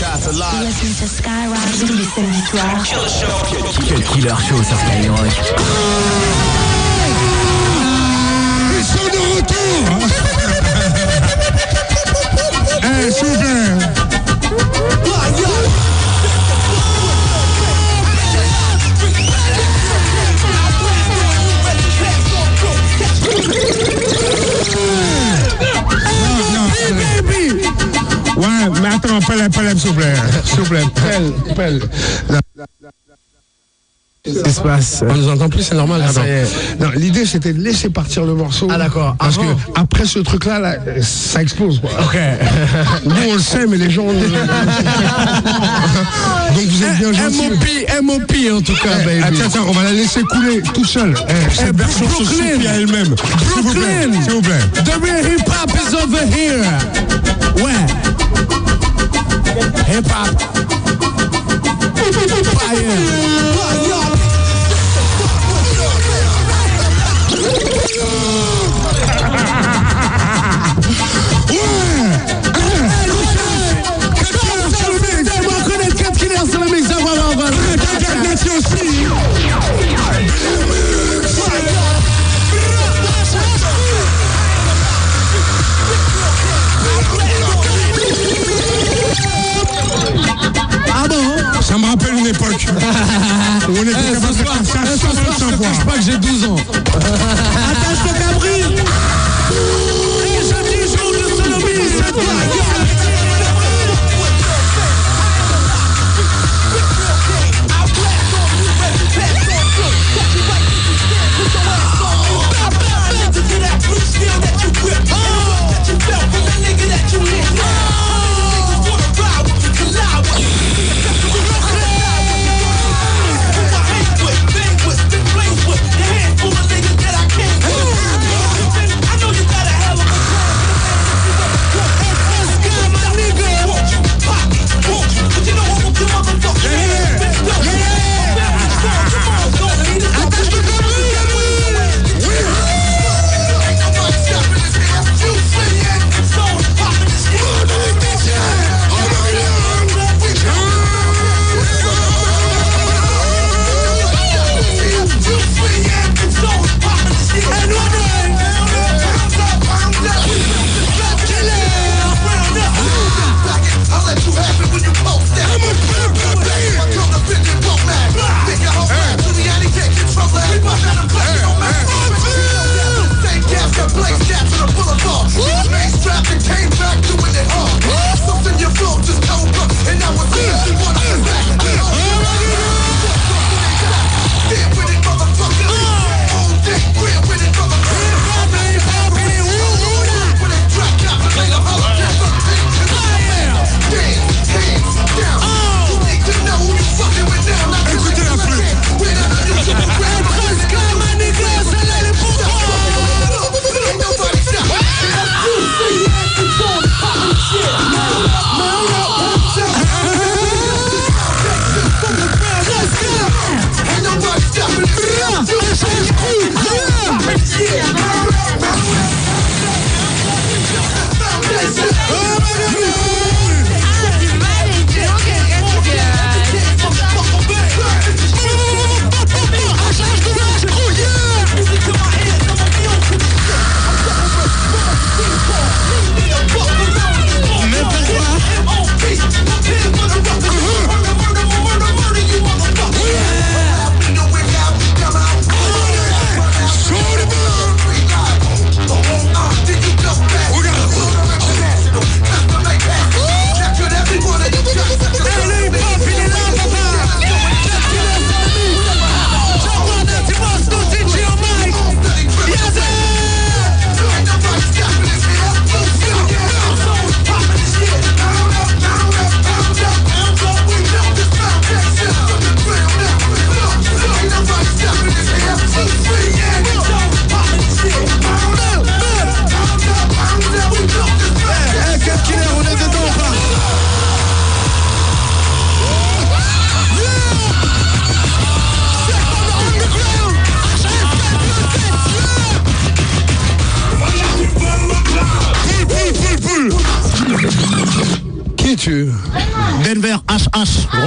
Listen to Skyrock tous les samedis soirs. Quel killer show sur Skyrock. Ils sont de retour Eh, s'il mais attends, pelle, pelle, s'il vous plaît. S'il vous plaît, pelle, pelle. Qu'est-ce qui se passe? On nous entend plus, c'est normal. Ah. Non, l'idée c'était de laisser partir le morceau. Ah, d'accord. Parce Avant. que après ce truc-là, là, ça explose. Quoi. Ok. Nous on le sait, mais les gens. Donc vous êtes bien gentils. MOP, MOP en tout cas, Eh, baby. Attends, attends, on va la laisser couler tout seul. Eh, cette version se Brooklyn. suffit à elle-même. S'il vous plaît, Brooklyn. s'il vous plaît. The real hip hop is over here. Ouais. Hip hop. Fire.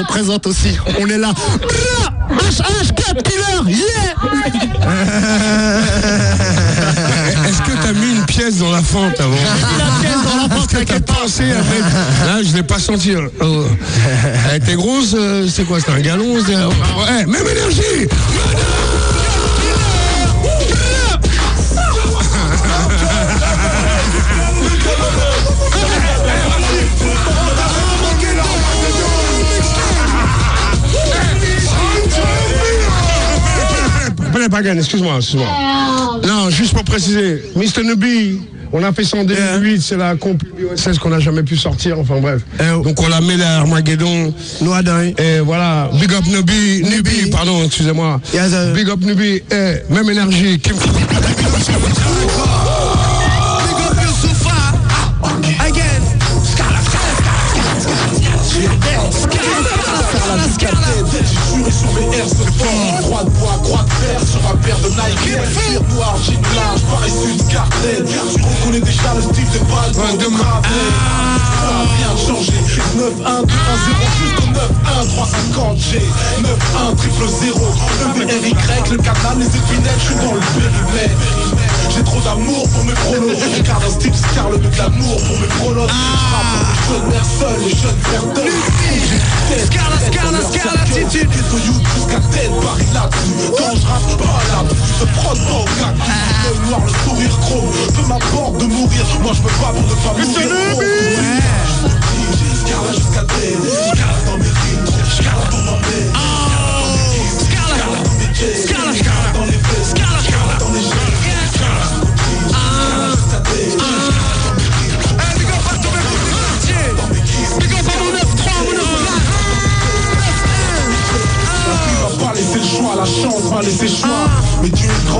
Représente aussi. On est là. HH 4 killer, yeah Est-ce que t'as mis une pièce dans la fente avant Est-ce que t'as pensé à mettre... Là, je l'ai pas senti. Oh. Elle était grosse, euh, c'est quoi C'était un galon Ouais, même énergie excuse-moi, excuse-moi. Non, juste pour préciser, Mr. Nubi, on a fait ça en 2008, c'est la comp USS qu'on n'a jamais pu sortir, enfin bref. Donc on l'a mis à Armageddon. Et voilà, Big Up Nubi, Nubi, pardon, excusez-moi. Big Up Nubi, et même énergie. Kim- paire de Nike. Cuir noir, jean blanche, par-dessus une cartelle. Tu reconnais déjà le style des balles dans le gravel Ça a bien changé. 9 1 2 1 0 jusqu'au 9 1 350 G 9 1 triple 0 EVRY, le canal, les épinettes, je suis dans le périmètre j'ai trop d'amour pour mes pronos. Je garde un style Scar, le mec d'amour pour mes pronos. Je rappe pour les jeunes mères seules, les jeunes pères d'eux. Scala, scala, scala, attitude. Ghetto youth jusqu'à tête, Paris là-dessus. Quand je rappe pas là, tu te prends pas au gars Le noir, le sourire chrome. Peu m'importe de mourir, moi je me bats pour ne pas mourir Scala jusqu'à tête, scala dans mes rimes. Scala dans ma main. Scala, dans mes jets scala, scala.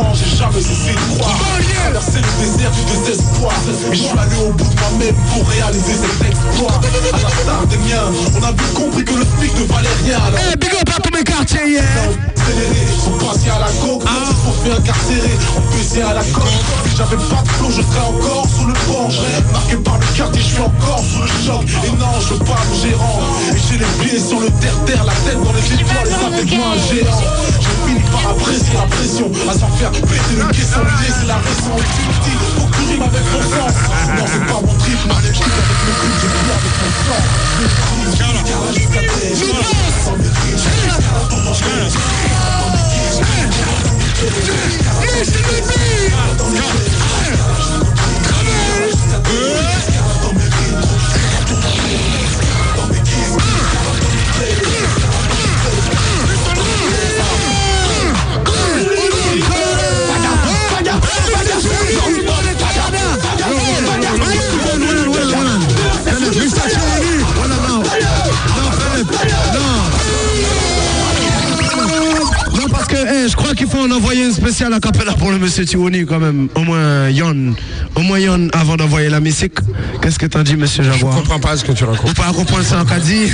Grand, j'ai jamais cessé de croire. Traverser le désert du désespoir. Et je suis allé au bout de moi-même pour réaliser cet exploit. À la star des miens, on a vite compris que le SMIC ne valait rien. Eh, big up à tous mes quartiers, yeah. accéléré, sont passés à la coque, se sont fait incarcérer, on baisait à la coque. Si j'avais pas de flow, je serais encore sous le banc. Marqué par le quartier, je suis encore sous le choc. Et non, je mon gérant. Et j'ai les pieds sur le terre-terre, la tête dans les étoiles, ça fait moi un géant. La pression, à s'en faire péter le caisson. L'idée, c'est la raison. Et tu me avec ton sens. Non, pas mon trip, je avec le but, je vis avec mon sang. Sans mes dans mon cœur. Non, je crois qu'il faut en envoyer une spéciale à Capella pour le monsieur Tiwoni quand même. Au moins Yon. Au moins Yon avant d'envoyer la musique. Qu'est-ce que t'en dis, monsieur Je Jaguar comprends pas ce que tu racontes. Ou pas comprendre ça qu'a dit?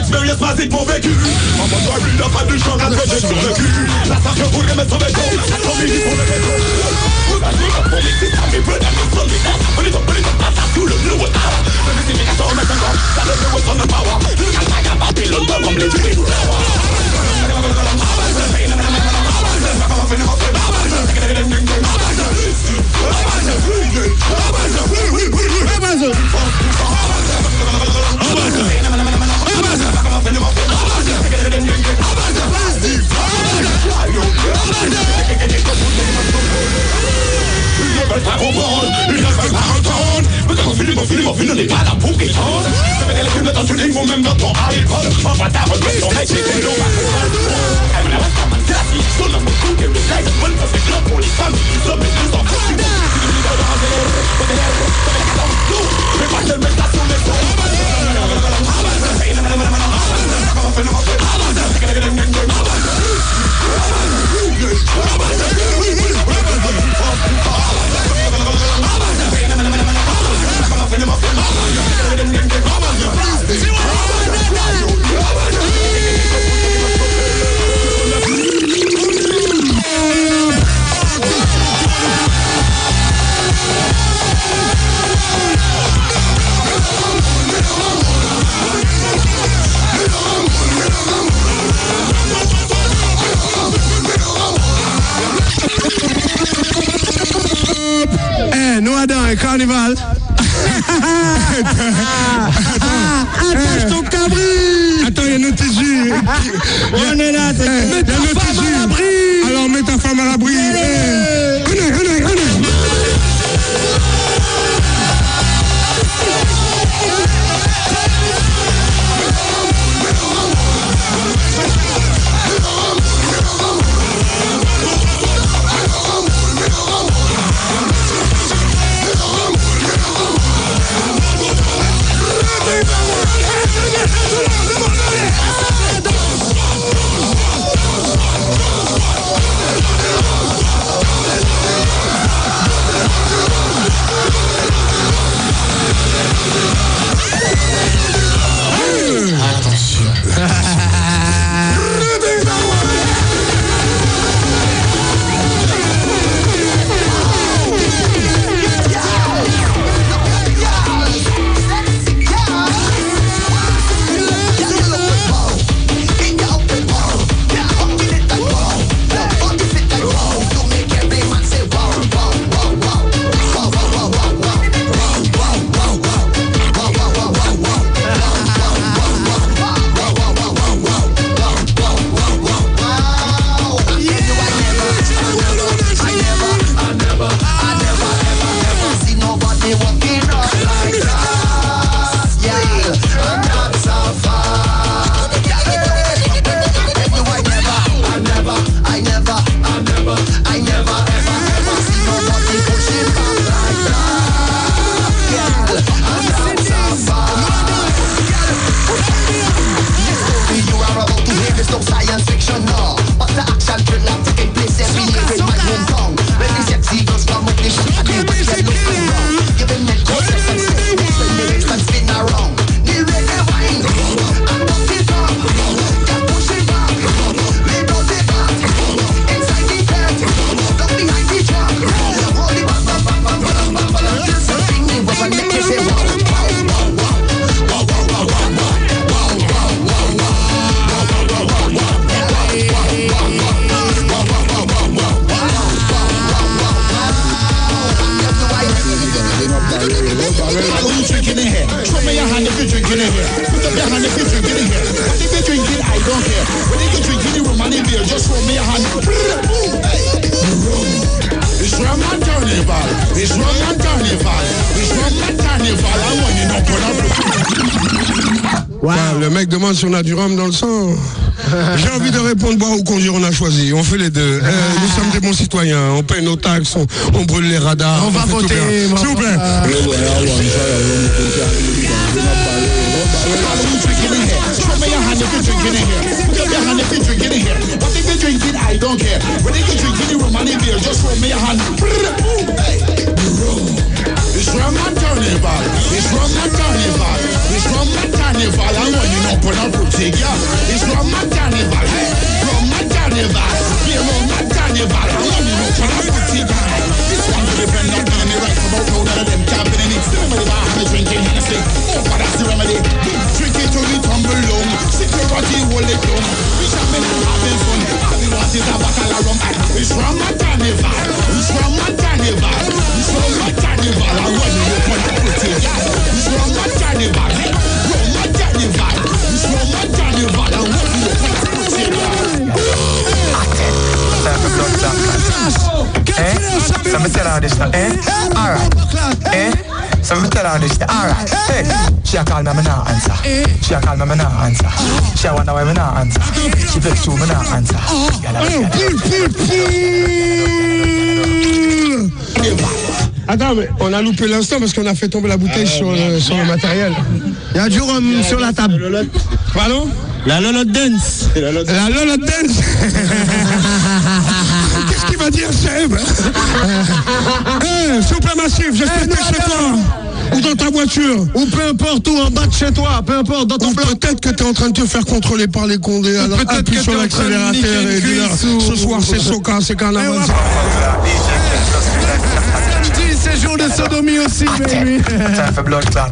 expérience basique, mon vécu Mon mode doit lui n'a pas de champ à j'ai sur le cul La salle que voudrais mettre sur mes dos, la comédie pour le métro. Vous avez un bon mix, c'est ça, mes peu d'amis, son leader On est en police, on passe à tout le bleu et out Le mystification, on met un grand, ça le bleu, on the power. Le calcaga, Ouais, carnival. Ah, ah, Attache ton cabri Attends, il y a notre tissu. On est là, c'est Mets ta femme à l'abri Alors mets ta femme à l'abri. on a du rhum dans le sang J'ai envie de répondre boire ou conduire, on a choisi. On fait les deux. Euh, nous sommes des bons citoyens. On paye nos taxes, on, brûle les radars. On, va voter. S'il vous plaît. She a call me, me not answer. She a wonder why me not answer. She vex too, me not answer. Gyal a- Attends, mais on a loupé l'instant parce qu'on a fait tomber la bouteille sur, le, sur le matériel. Il y a du rhum sur la table. Pardon? La Lolo Dance. La Lola Dance Qu'est-ce qu'il va dire, Seb? Eh, souple massif, j'espère que chez toi ou dans ta voiture. Ou peu importe où, en bas de chez toi, peu importe, dans ton peut-être que tu es en train de te faire contrôler par les condés. Alors peut-être appuie que sur l'accélérateur et ou- ce soir c'est Soca, c'est carnaval. Samedi, c'est jour de sodomie aussi, baby.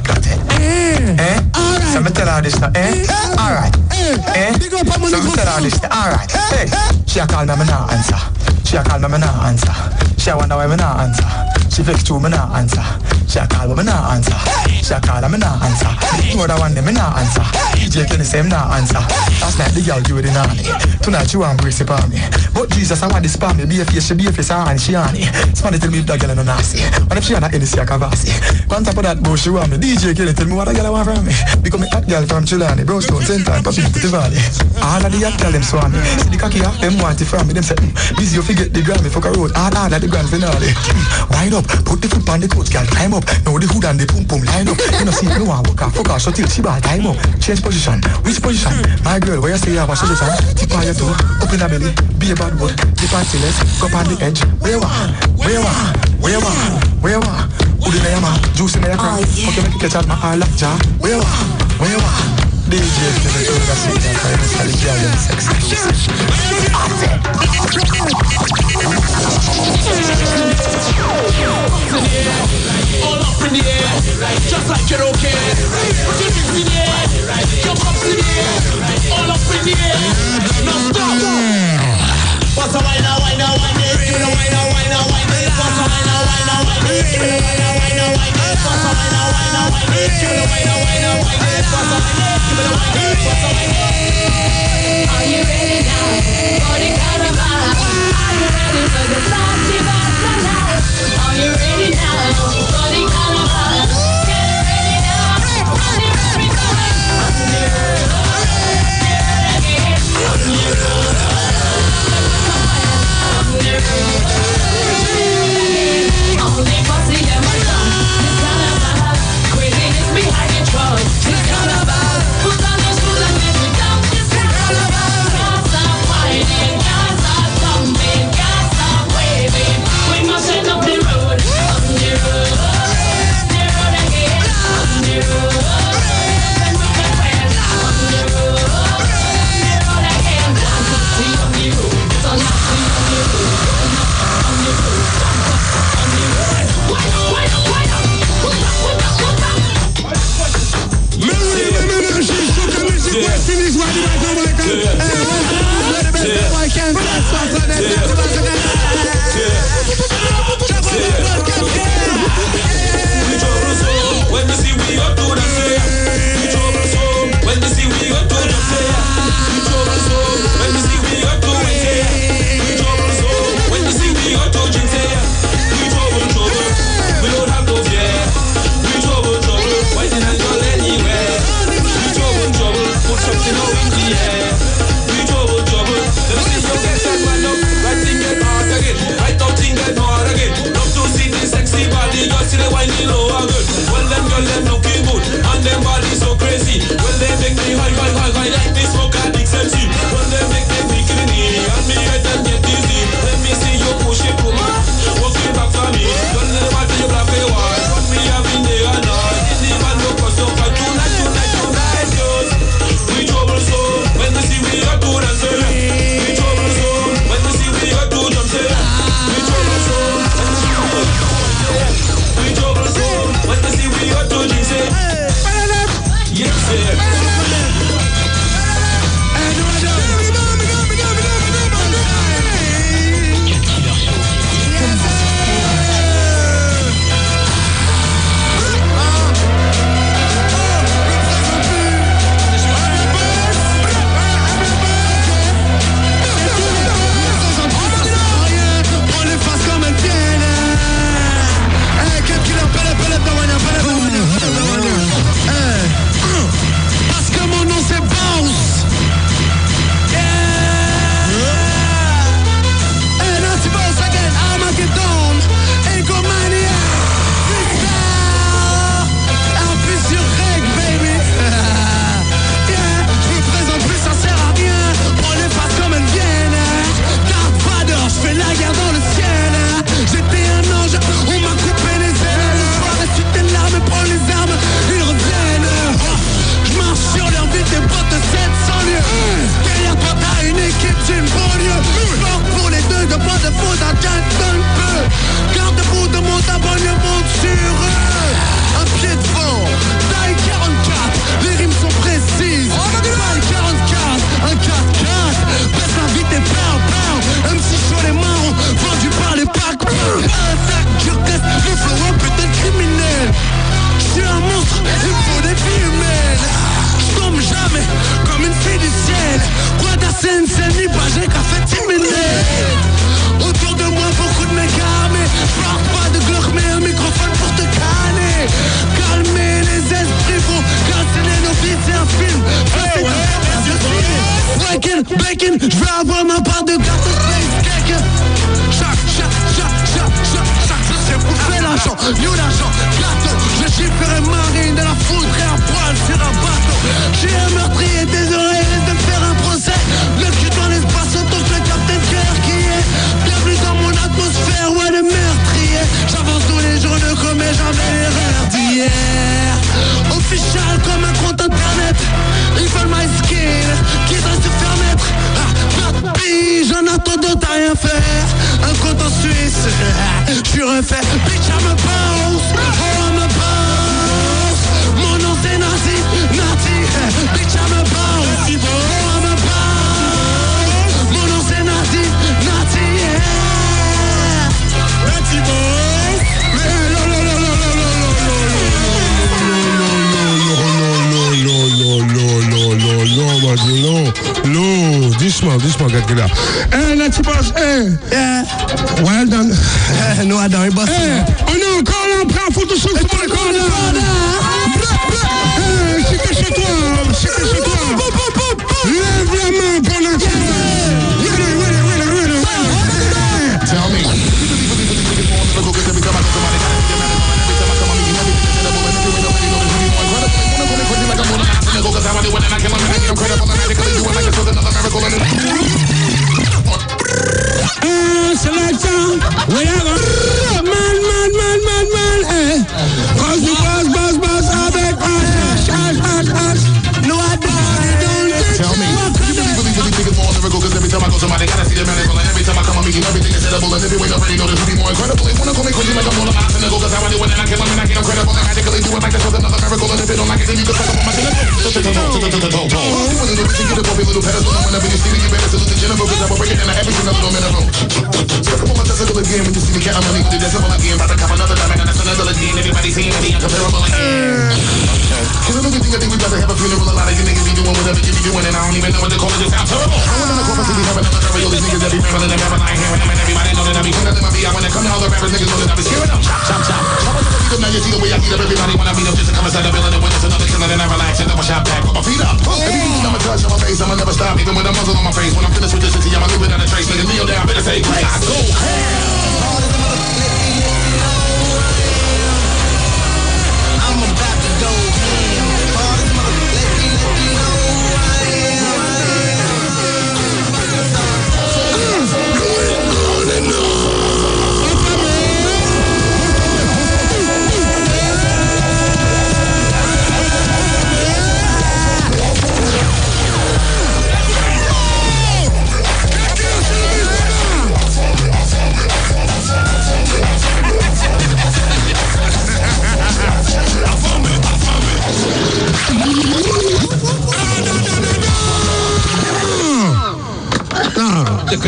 Clotting. Eh? So me tell her this now, eh? Alright. Eh? So me tell her this now, alright. Hey, she a call me, me not answer. She a call me, me not answer. She a wonder why me not answer. She vex too, me not answer. She a call, but me not answer. She a call, and me not answer. No other one, them me not answer. DJ Kenny say me not answer. Last night the girl do it in honey. Tonight she want brace it on me. But Jesus, I want this palm me. Be a face, she be a face, and she on it. Somebody tell me if that girl no nasty. What if she on a Hennessy, a Cavassi? On top of that, bro, she want me. DJ Kenny tell me what a girl want from me. Become a hot girl from Chilani, Brownstone, St. Time, Papi, Putty Valley. All of the hot girl them swan me. See the cocky off, them want it from me. Them say, mm, busy you forget the Grammy, fuck a road. Hard at the grand finale. Mm, Wind up. Put the foot on the toes, girl, climb up. Now the hood and the pum pum line up. You know see, no one work out, fuck out, so till she ball time up. Change position, which position? My girl, where you say you have a solution? Tip on your toe, open a belly, be a bad boy. Dip on till less, cup on the edge. Where you want, where you want, where you want, where you want Hood in your mouth, juice in your crown Fuck you make you catch out my eye like jaw Where you want, where you want DJ, all up in the air, just like you don't care. Drinks in the air, jump up in the air, all up in the air. Now stop. Are you ready now for the ready for the party tonight? Are you ready now L'eau, doucement, doucement, calculateur. Eh, là, tu passes, eh. Well done. Eh, no, I don't, boss. Eh, on est encore là, on prend un photo sur le corner. Eh, c'est que chez toi, c'est que chez toi. Eh, selection, we have a man, man, man, man, man, eh. Cause the boss, boss, boss, avec Ash, Ash, Ash, Ash. No, I don't, Tell me. You really, really, really think it's more lyrical Cause every time I go somebody gotta see the miracle I I'm everything is edible And every way already know this will be more incredible They wanna call me crazy like I'm all about cynical Cause how I do it and I kill them and I get incredible And magically do it like this was another miracle And if they don't like it then you can suck up on my cynical You a little bitch, you get little pedestal And whenever you mm. see me you better salute the general Cause I will break it down to every single little mineral Suck up on my testicle again when you see me counting money The decimal again, about to cop another diamond And that's another again Everybody seeing me incomparable again Cause I really think I think we about to have a funeral A lot of you niggas be doing whatever you be doing And I don't even know what to call it, just sound terrible I went in the corporate city having another carry All these niggas that be rambling and rambling I ain't hearing them And everybody know that I be putting them I be out when they come to all the rappers Niggas know that I be scaring them Chop, chop, chop now you see the way I heat up Everybody I beat up just to come inside the building And it's another killer then I relax And I shot back, put my feet up Everything I'ma touch on my face I'ma never stop Even with a muzzle on my face When I'm finished with this city I'ma leave it on a trace Nigga kneel down, I better say I go I'm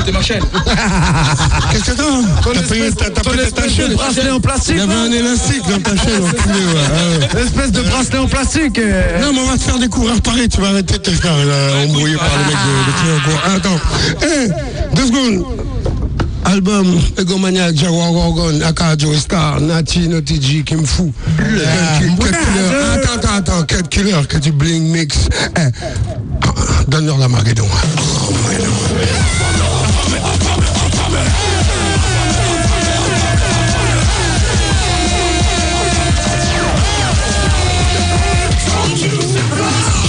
Côté ma chaîne. Qu'est-ce que t'as T'as pété ta chaîne bracelet en plastique. Il y avait un élastique dans ta chaîne, enculé, ouais. Ah ouais. Espèce de bracelet en plastique. euh. Non, mais on va te faire des coureurs pareils, tu vas arrêter de te faire euh, embrouiller par les mecs de. Attends, hé, deux secondes. Album Egomaniac, Jaguar Gorgon, Aka Joe Star, Nati, qui me fout. Cut Killer. Attends, attends, attends, Cut Killer, que tu bling mix. Eh, ah, Donne-leur la Marguedon. Oh,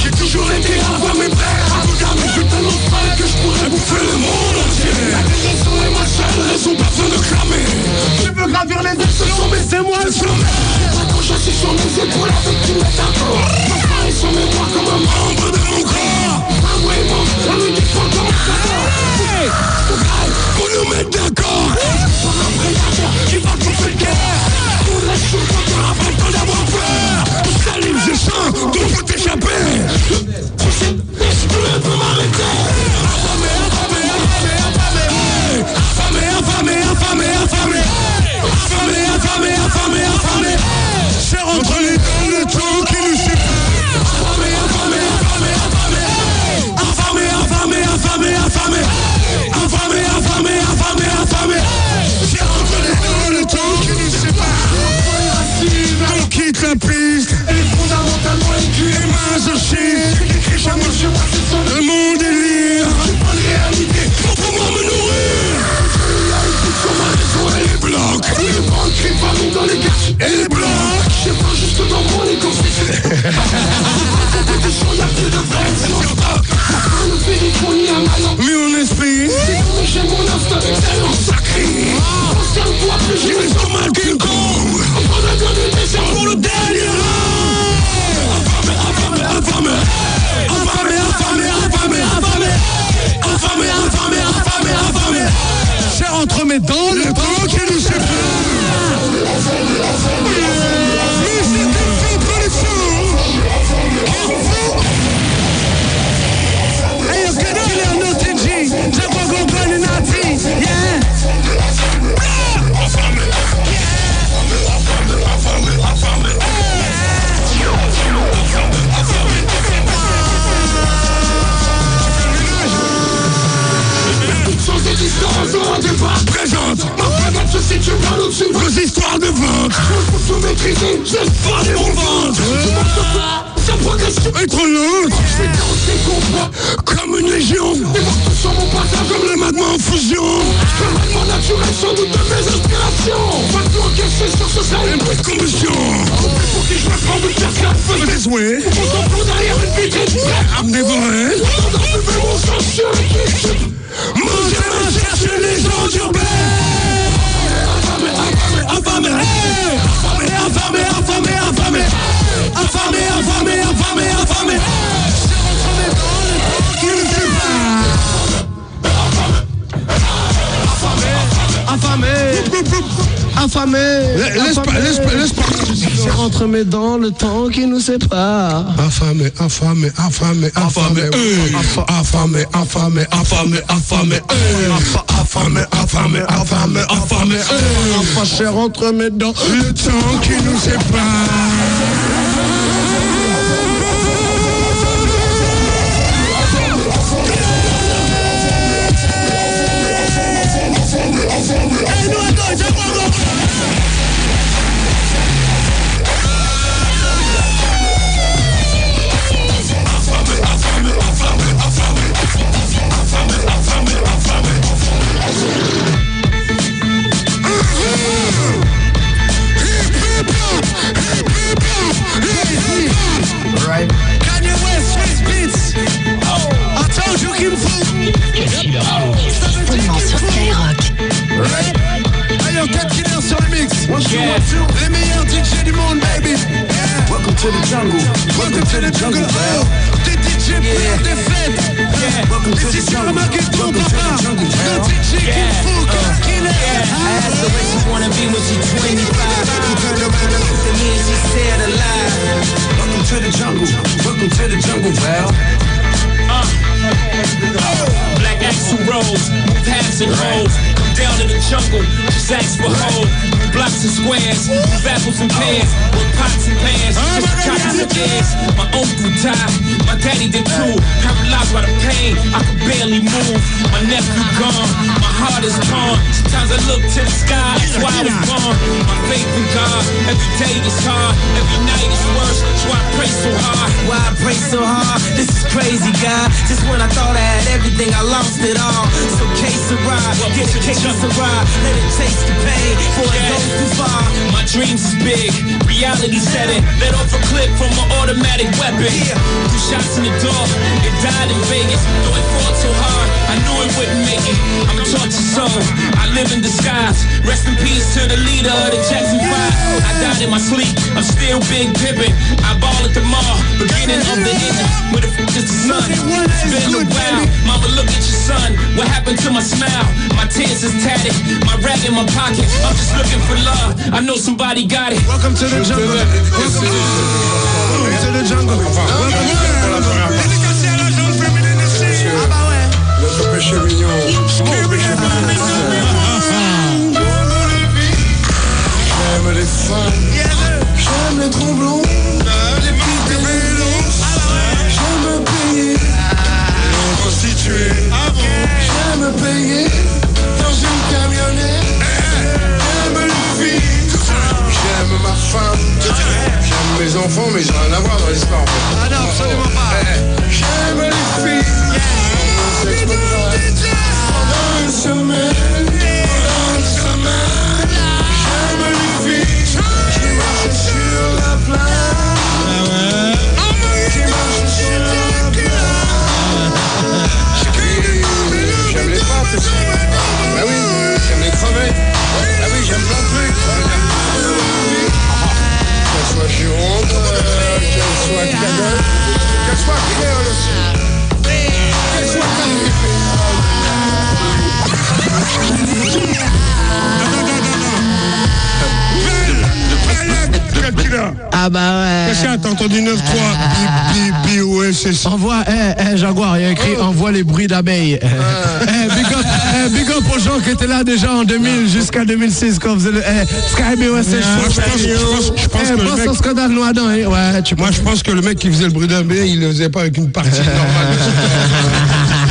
J'ai toujours été avant mes frères. Regarde mes putains de frères que je pourrais bouffer le monde entier. La raison est ma seule raison, pas besoin de clamer Je veux gravir les échelons, mais c'est moi le sommet Quand j'assis sur mes épaules avec du métaphore Ma est sur mes bras comme un membre de mon corps. Ah ouais, mon, la nuit du fond comme un corps pour nous mettre d'accord Pour un qui va couper le Pour les sous-compteurs après tant d'avoir peur Salim, j'ai faim, donc faut déjà Affamé. Laisse pas, laisse pas, laisse pas. C'est entre mes dents le temps qui nous sépare. Affamé, affamé, affamé, affamé, affamé, affamé, affamé, affamé, affamé, affamé, affamé, affamé, cher entre mes dents. le temps qui nous sépare. Jungle. Welcome to the jungle. Oh, des DJ pour des fêtes. Welcome to Et si uh. the c'est jungle. remarqué ton Welcome to papa, the jungle. le DJ Kim Fu, Cat Killer. I asked her where she wanna be when she 25. She turned around and looked at me and she said alive. Welcome to the jungle. Welcome to the jungle, well. Uh. Black axle rolls, move halves and holes. Come down to the jungle, just ask for hope. Blocks and squares, move apples and pears. With pots and pans, just copies and dares. My uncle died, my daddy did too. Paralyzed by the pain, I could barely move. My nephew gone, my heart is torn. Sometimes I look to the sky, that's why I was born. My faith in God, every day is hard, every night is worse. That's why I pray so hard. Why I pray so hard? This is crazy, God. Just when I thought I had everything, I lost it all. So case a ride, get a case a ride. Let it taste the pain before it goes too far. My dreams is big, reality set it. Let off a clip from an automatic weapon. Two shots in the door, it died in Vegas. Though it fought so hard, I knew it wouldn't make it. I'm a tortured soul, I live in disguise. Rest in peace to the leader of the Jackson 5. I died in my sleep, I'm still big pimping. I ball at the mall, beginning of the end. Where the f is the sun? It's been a while. Mama, look at your son. What happened to my smile? My tears is tatted, my rag in my pocket. I'm just looking for love. I know somebody got it. Welcome to the jungle. Welcome to the jungle. J'aime les femmes. J'aime les tromblons. Les pistes de. J'aime payer. Les prostituées. J'aime payer. Dans une camionnette. J'aime les filles. J'aime ma femme. J'aime mes enfants, mais j'ai rien à voir dans l'histoire. Ah non, six. I'm not bah ouais. Cachat, t'as entendu 9-3. B-O-S-S. Envoie, eh, eh, Jaguar, il y a écrit oh. envoie les bruits d'abeilles. Euh. Eh, eh, big up, eh, big up aux gens qui étaient là déjà en 2000 jusqu'à 2006 quand faisait le. Eh, Sky BOSS. Je pense que. Au scandale noir eh. Ouais, tu Moi, je pense que le mec qui faisait le bruit d'abeille, il le faisait pas avec une partie normale.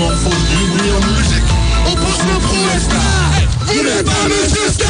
m'en faut du en musique. On pousse nos prouesses, vous n'êtes pas Monsieur Star.